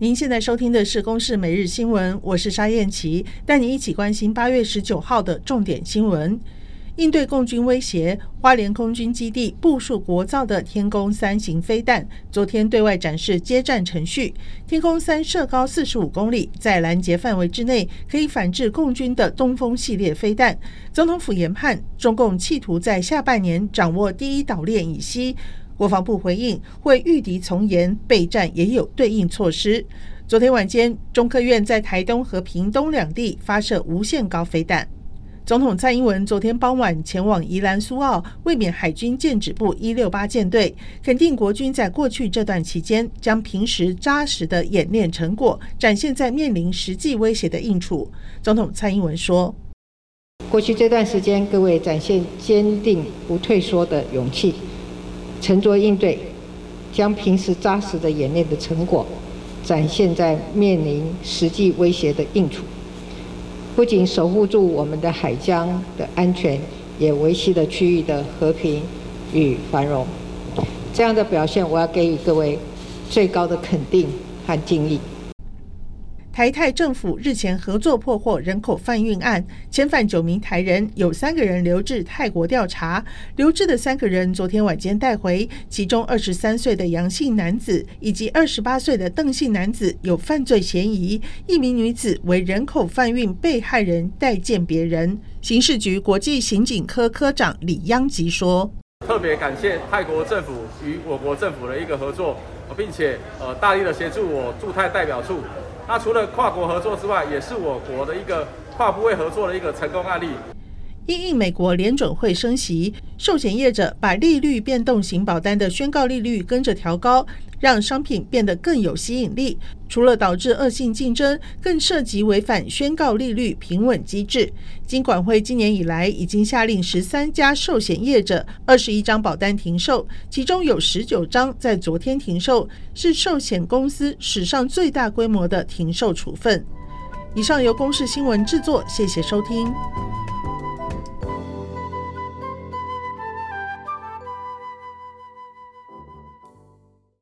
您现在收听的是《公视每日新闻》，我是沙燕琪，带你一起关心八月十九号的重点新闻。应对共军威胁，花莲空军基地部署国造的天弓三型飞弹，昨天对外展示接战程序。天弓三射高四十五公里，在拦截范围之内，可以反制共军的东风系列飞弹。总统府研判，中共企图在下半年掌握第一岛链以西。国防部回应会御敌从严，备战也有对应措施。昨天晚间，中科院在台东和屏东两地发射无限高飞弹。总统蔡英文昨天傍晚前往宜兰苏澳，卫冕海军舰指部一六八舰队，肯定国军在过去这段期间将平时扎实的演练成果展现在面临实际威胁的应处。总统蔡英文说：“过去这段时间，各位展现坚定不退缩的勇气。”沉着应对，将平时扎实的演练的成果展现在面临实际威胁的应处，不仅守护住我们的海疆的安全，也维系了区域的和平与繁荣。这样的表现，我要给予各位最高的肯定和敬意。台泰政府日前合作破获人口贩运案，遣返九名台人，有三个人留置泰国调查。留置的三个人昨天晚间带回，其中二十三岁的杨姓男子以及二十八岁的邓姓男子有犯罪嫌疑，一名女子为人口贩运被害人待见别人。刑事局国际刑警科科长李央吉说：“特别感谢泰国政府与我国政府的一个合作，并且呃大力的协助我驻泰代表处。”那除了跨国合作之外，也是我国的一个跨部位合作的一个成功案例。因应美国联准会升息，寿险业者把利率变动型保单的宣告利率跟着调高，让商品变得更有吸引力。除了导致恶性竞争，更涉及违反宣告利率平稳机制。金管会今年以来已经下令十三家寿险业者二十一张保单停售，其中有十九张在昨天停售，是寿险公司史上最大规模的停售处分。以上由公视新闻制作，谢谢收听。